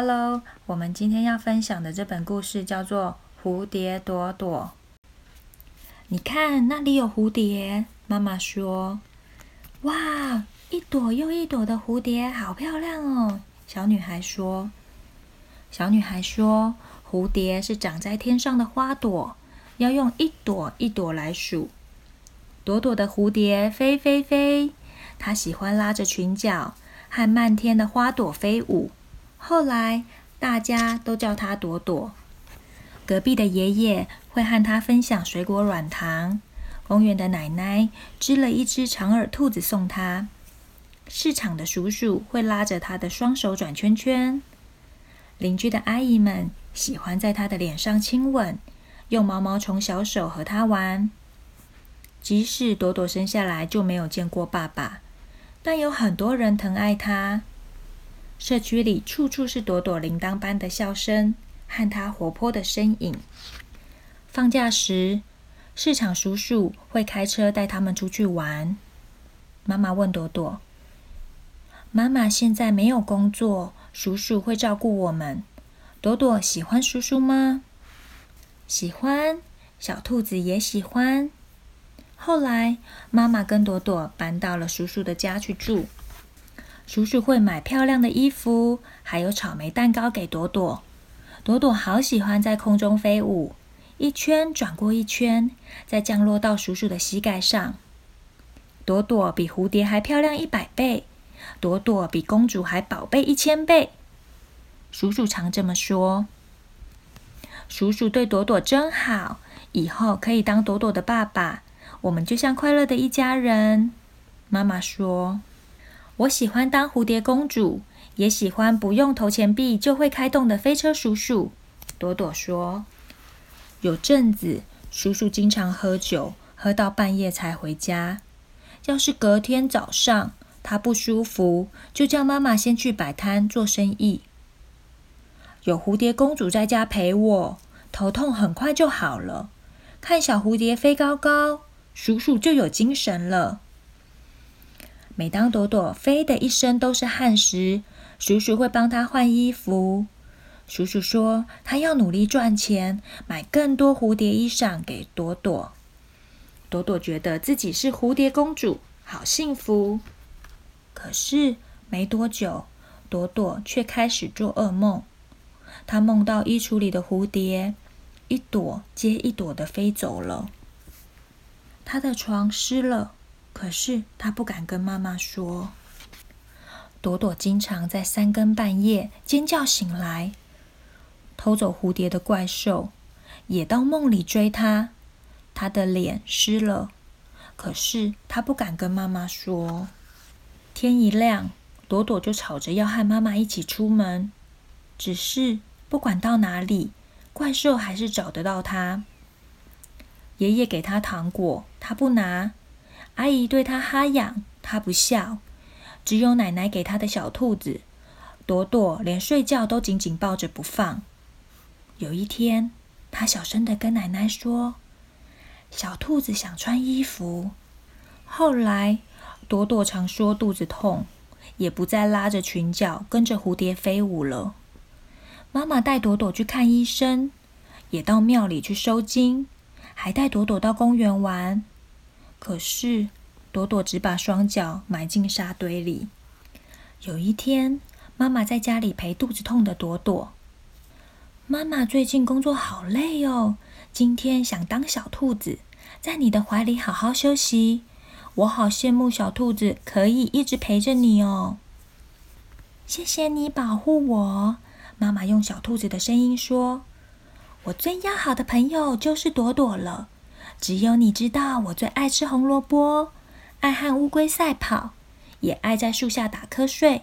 Hello，我们今天要分享的这本故事叫做《蝴蝶朵朵》。你看，那里有蝴蝶。妈妈说：“哇，一朵又一朵的蝴蝶，好漂亮哦！”小女孩说：“小女孩说，蝴蝶是长在天上的花朵，要用一朵一朵来数。朵朵的蝴蝶飞飞飞，它喜欢拉着裙角和漫天的花朵飞舞。”后来，大家都叫他朵朵。隔壁的爷爷会和他分享水果软糖。公园的奶奶织了一只长耳兔子送他。市场的叔叔会拉着他的双手转圈圈。邻居的阿姨们喜欢在他的脸上亲吻，用毛毛虫小手和他玩。即使朵朵生下来就没有见过爸爸，但有很多人疼爱他。社区里处处是朵朵铃铛般的笑声和她活泼的身影。放假时，市场叔叔会开车带他们出去玩。妈妈问朵朵：“妈妈现在没有工作，叔叔会照顾我们。朵朵喜欢叔叔吗？”“喜欢。”小兔子也喜欢。后来，妈妈跟朵朵搬到了叔叔的家去住。叔叔会买漂亮的衣服，还有草莓蛋糕给朵朵。朵朵好喜欢在空中飞舞，一圈转过一圈，再降落到叔叔的膝盖上。朵朵比蝴蝶还漂亮一百倍，朵朵比公主还宝贝一千倍。叔叔常这么说。叔叔对朵朵真好，以后可以当朵朵的爸爸，我们就像快乐的一家人。妈妈说。我喜欢当蝴蝶公主，也喜欢不用投钱币就会开动的飞车叔叔。朵朵说：“有阵子，叔叔经常喝酒，喝到半夜才回家。要是隔天早上他不舒服，就叫妈妈先去摆摊做生意。有蝴蝶公主在家陪我，头痛很快就好了。看小蝴蝶飞高高，叔叔就有精神了。”每当朵朵飞的一身都是汗时，叔叔会帮她换衣服。叔叔说，他要努力赚钱，买更多蝴蝶衣裳给朵朵。朵朵觉得自己是蝴蝶公主，好幸福。可是没多久，朵朵却开始做噩梦。她梦到衣橱里的蝴蝶一朵接一朵的飞走了，她的床湿了。可是他不敢跟妈妈说。朵朵经常在三更半夜尖叫醒来，偷走蝴蝶的怪兽也到梦里追他。他的脸湿了，可是他不敢跟妈妈说。天一亮，朵朵就吵着要和妈妈一起出门。只是不管到哪里，怪兽还是找得到他。爷爷给他糖果，他不拿。阿姨对他哈痒，他不笑；只有奶奶给他的小兔子朵朵，连睡觉都紧紧抱着不放。有一天，他小声的跟奶奶说：“小兔子想穿衣服。”后来，朵朵常说肚子痛，也不再拉着裙角跟着蝴蝶飞舞了。妈妈带朵朵去看医生，也到庙里去收金，还带朵朵到公园玩。可是，朵朵只把双脚埋进沙堆里。有一天，妈妈在家里陪肚子痛的朵朵。妈妈最近工作好累哦，今天想当小兔子，在你的怀里好好休息。我好羡慕小兔子可以一直陪着你哦。谢谢你保护我，妈妈用小兔子的声音说：“我最要好的朋友就是朵朵了。”只有你知道，我最爱吃红萝卜，爱和乌龟赛跑，也爱在树下打瞌睡。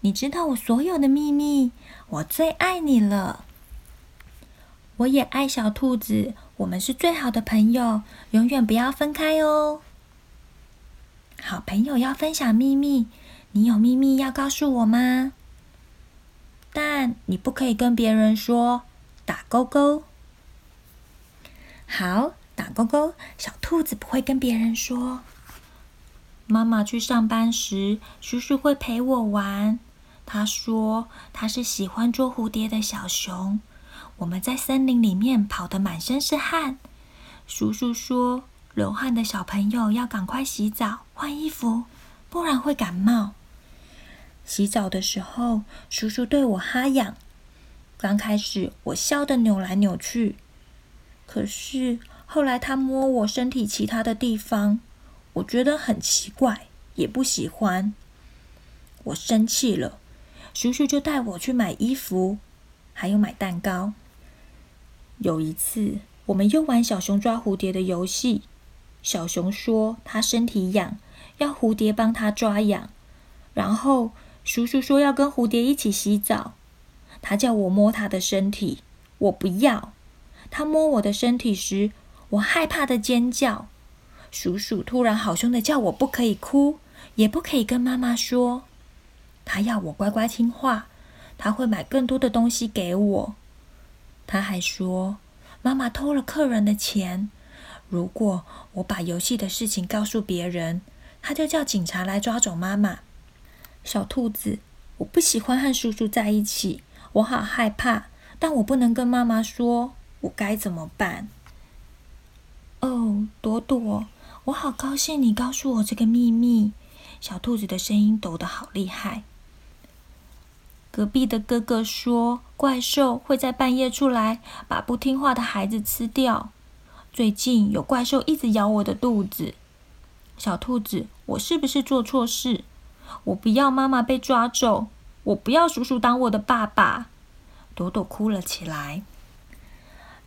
你知道我所有的秘密，我最爱你了。我也爱小兔子，我们是最好的朋友，永远不要分开哦。好朋友要分享秘密，你有秘密要告诉我吗？但你不可以跟别人说。打勾勾。好。打勾勾，小兔子不会跟别人说。妈妈去上班时，叔叔会陪我玩。他说他是喜欢捉蝴蝶的小熊。我们在森林里面跑得满身是汗。叔叔说，流汗的小朋友要赶快洗澡、换衣服，不然会感冒。洗澡的时候，叔叔对我哈痒。刚开始我笑得扭来扭去，可是后来他摸我身体其他的地方，我觉得很奇怪，也不喜欢。我生气了，叔叔就带我去买衣服，还有买蛋糕。有一次，我们又玩小熊抓蝴蝶的游戏，小熊说他身体痒，要蝴蝶帮他抓痒，然后叔叔说要跟蝴蝶一起洗澡。他叫我摸他的身体，我不要。他摸我的身体时，我害怕的尖叫。叔叔突然好凶的叫我不可以哭，也不可以跟妈妈说。他要我乖乖听话，他会买更多的东西给我。他还说，妈妈偷了客人的钱，如果我把游戏的事情告诉别人，他就叫警察来抓走妈妈。小兔子，我不喜欢和叔叔在一起。我好害怕，但我不能跟妈妈说，我该怎么办？哦，朵朵，我好高兴你告诉我这个秘密。小兔子的声音抖得好厉害。隔壁的哥哥说，怪兽会在半夜出来，把不听话的孩子吃掉。最近有怪兽一直咬我的肚子。小兔子，我是不是做错事？我不要妈妈被抓走。我不要叔叔当我的爸爸，朵朵哭了起来。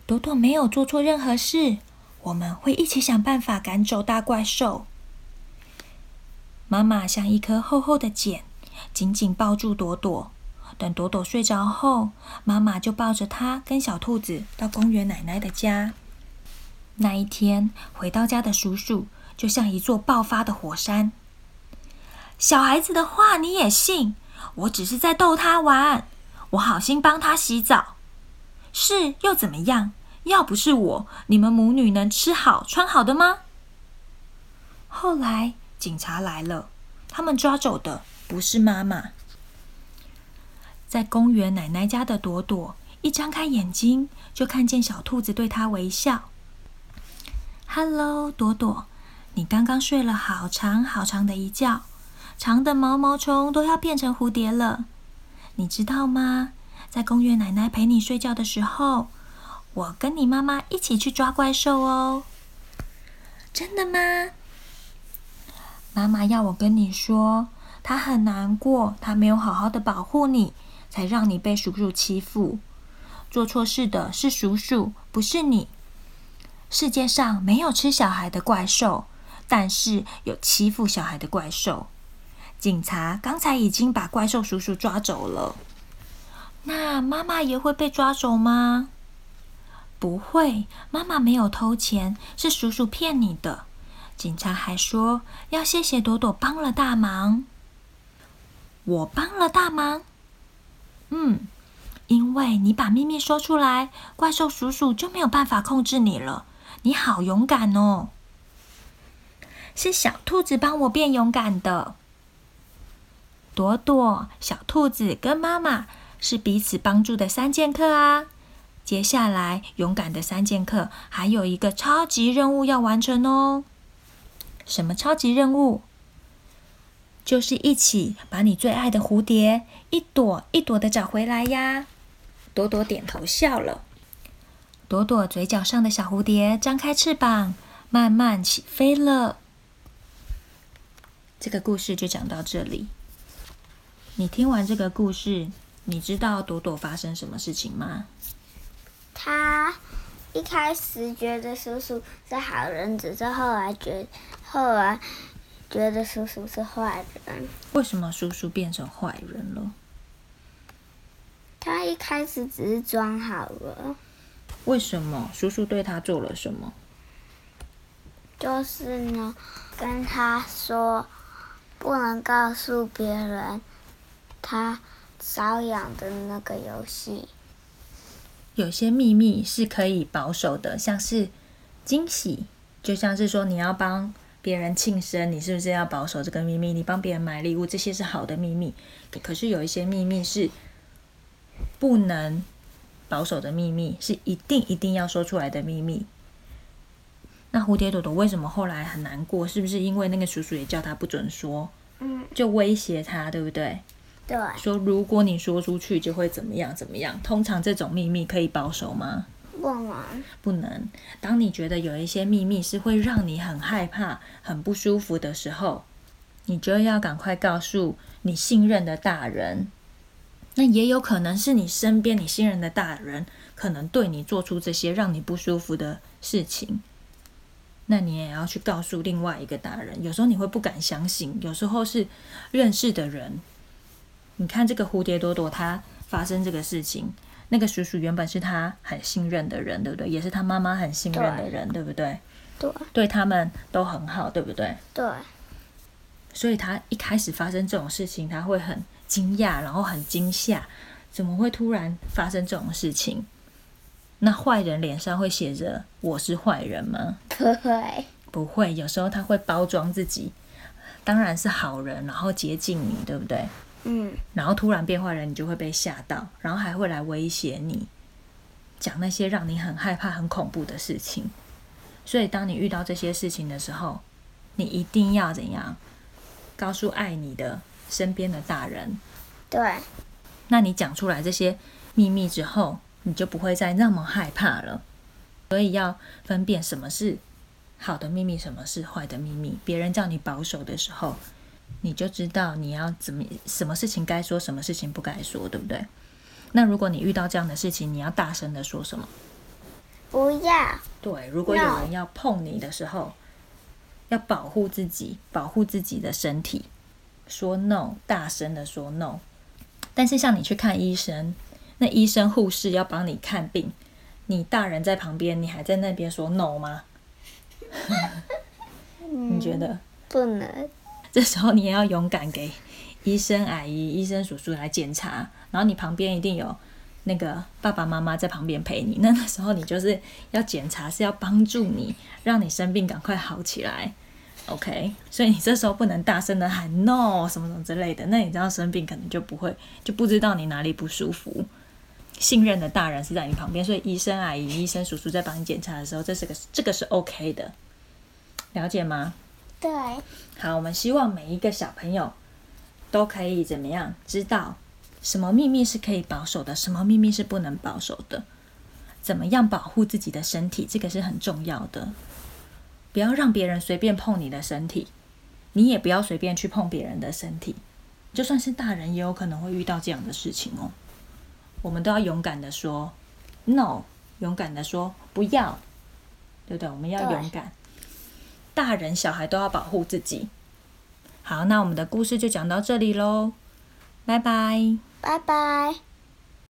朵朵没有做错任何事，我们会一起想办法赶走大怪兽。妈妈像一颗厚厚的茧，紧紧抱住朵朵。等朵朵睡着后，妈妈就抱着她跟小兔子到公园奶奶的家。那一天回到家的叔叔就像一座爆发的火山。小孩子的话你也信？我只是在逗他玩，我好心帮他洗澡，是又怎么样？要不是我，你们母女能吃好穿好的吗？后来警察来了，他们抓走的不是妈妈。在公园奶奶家的朵朵一张开眼睛，就看见小兔子对她微笑。“Hello，朵朵，你刚刚睡了好长好长的一觉。”长的毛毛虫都要变成蝴蝶了，你知道吗？在公园奶奶陪你睡觉的时候，我跟你妈妈一起去抓怪兽哦。真的吗？妈妈要我跟你说，她很难过，她没有好好的保护你，才让你被叔叔欺负。做错事的是叔叔，不是你。世界上没有吃小孩的怪兽，但是有欺负小孩的怪兽。警察刚才已经把怪兽叔叔抓走了，那妈妈也会被抓走吗？不会，妈妈没有偷钱，是叔叔骗你的。警察还说要谢谢朵朵帮了大忙。我帮了大忙？嗯，因为你把秘密说出来，怪兽叔叔就没有办法控制你了。你好勇敢哦！是小兔子帮我变勇敢的。朵朵、小兔子跟妈妈是彼此帮助的三剑客啊！接下来，勇敢的三剑客还有一个超级任务要完成哦。什么超级任务？就是一起把你最爱的蝴蝶一朵一朵的找回来呀！朵朵点头笑了。朵朵嘴角上的小蝴蝶张开翅膀，慢慢起飞了。这个故事就讲到这里。你听完这个故事，你知道朵朵发生什么事情吗？他一开始觉得叔叔是好人，只是后来觉后来觉得叔叔是坏人。为什么叔叔变成坏人了？他一开始只是装好了。为什么叔叔对他做了什么？就是呢，跟他说不能告诉别人。他搔痒的那个游戏，有些秘密是可以保守的，像是惊喜，就像是说你要帮别人庆生，你是不是要保守这个秘密？你帮别人买礼物，这些是好的秘密。可是有一些秘密是不能保守的秘密，是一定一定要说出来的秘密。那蝴蝶朵朵为什么后来很难过？是不是因为那个叔叔也叫他不准说，嗯，就威胁他，对不对？对，说如果你说出去就会怎么样怎么样。通常这种秘密可以保守吗？不能，不能。当你觉得有一些秘密是会让你很害怕、很不舒服的时候，你就要赶快告诉你信任的大人。那也有可能是你身边你信任的大人，可能对你做出这些让你不舒服的事情。那你也要去告诉另外一个大人。有时候你会不敢相信，有时候是认识的人。你看这个蝴蝶朵朵，它发生这个事情，那个叔叔原本是他很信任的人，对不对？也是他妈妈很信任的人，对不对？对，对他们都很好，对不对？对，所以他一开始发生这种事情，他会很惊讶，然后很惊吓，怎么会突然发生这种事情？那坏人脸上会写着“我是坏人”吗？不会，不会，有时候他会包装自己，当然是好人，然后接近你，对不对？嗯，然后突然变坏人，你就会被吓到，然后还会来威胁你，讲那些让你很害怕、很恐怖的事情。所以，当你遇到这些事情的时候，你一定要怎样？告诉爱你的身边的大人。对，那你讲出来这些秘密之后，你就不会再那么害怕了。所以要分辨什么是好的秘密，什么是坏的秘密。别人叫你保守的时候，你就知道你要怎么什么事情该说，什么事情不该说，对不对？那如果你遇到这样的事情，你要大声的说什么？不要，对，如果有人要碰你的时候，要保护自己，保护自己的身体，说 no，大声的说 no。但是像你去看医生，那医生护士要帮你看病，你大人在旁边，你还在那边说 no 吗？你觉得？不能，这时候你也要勇敢给医生阿姨、医生叔叔来检查，然后你旁边一定有那个爸爸妈妈在旁边陪你。那那时候你就是要检查，是要帮助你，让你生病赶快好起来。OK，所以你这时候不能大声的喊 no 什么什么之类的，那你这样生病可能就不会就不知道你哪里不舒服。信任的大人是在你旁边，所以医生阿姨、医生叔叔在帮你检查的时候，这是个这个是 OK 的，了解吗？对，好，我们希望每一个小朋友都可以怎么样知道什么秘密是可以保守的，什么秘密是不能保守的，怎么样保护自己的身体，这个是很重要的。不要让别人随便碰你的身体，你也不要随便去碰别人的身体。就算是大人，也有可能会遇到这样的事情哦。我们都要勇敢的说 no，勇敢的说不要，对不对？我们要勇敢。大人小孩都要保护自己。好，那我们的故事就讲到这里喽，拜拜。拜拜。